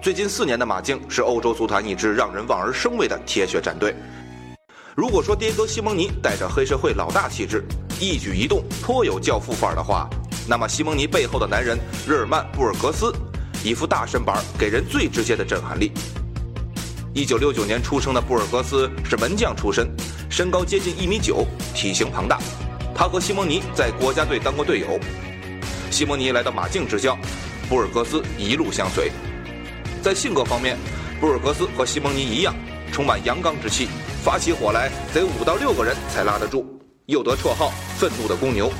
最近四年的马竞是欧洲足坛一支让人望而生畏的铁血战队。如果说迭戈·西蒙尼带着黑社会老大气质，一举一动颇有教父范儿的话，那么西蒙尼背后的男人日耳曼·布尔格斯，一副大身板给人最直接的震撼力。一九六九年出生的布尔格斯是门将出身，身高接近一米九，体型庞大。他和西蒙尼在国家队当过队友。西蒙尼来到马竞执教，布尔格斯一路相随。在性格方面，布尔格斯和西蒙尼一样，充满阳刚之气，发起火来得五到六个人才拉得住，又得绰号“愤怒的公牛”。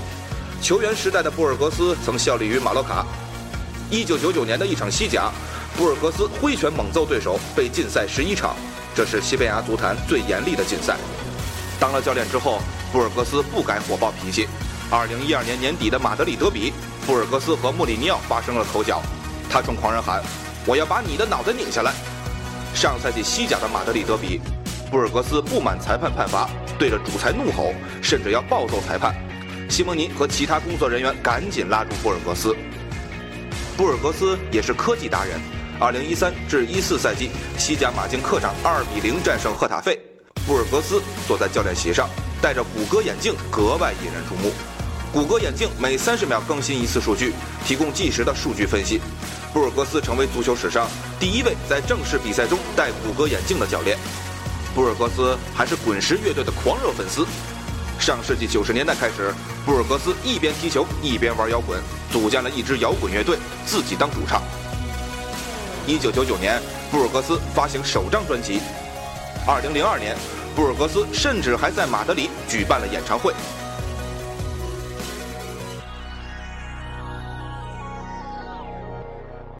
球员时代的布尔格斯曾效力于马洛卡。一九九九年的一场西甲。布尔格斯挥拳猛揍对手，被禁赛十一场，这是西班牙足坛最严厉的禁赛。当了教练之后，布尔格斯不改火爆脾气。二零一二年年底的马德里德比，布尔格斯和穆里尼奥发生了口角，他冲狂人喊：“我要把你的脑袋拧下来！”上赛季西甲的马德里德比，布尔格斯不满裁判判罚，对着主裁怒吼，甚至要暴揍裁判。西蒙尼和其他工作人员赶紧拉住布尔格斯。布尔格斯也是科技达人。二零一三至一四赛季，西甲马竞客场二比零战胜赫塔费。布尔格斯坐在教练席上，戴着谷歌眼镜，格外引人注目。谷歌眼镜每三十秒更新一次数据，提供即时的数据分析。布尔格斯成为足球史上第一位在正式比赛中戴谷歌眼镜的教练。布尔格斯还是滚石乐队的狂热粉丝。上世纪九十年代开始，布尔格斯一边踢球一边玩摇滚，组建了一支摇滚乐队，自己当主唱。一九九九年，布尔格斯发行首张专辑。二零零二年，布尔格斯甚至还在马德里举办了演唱会。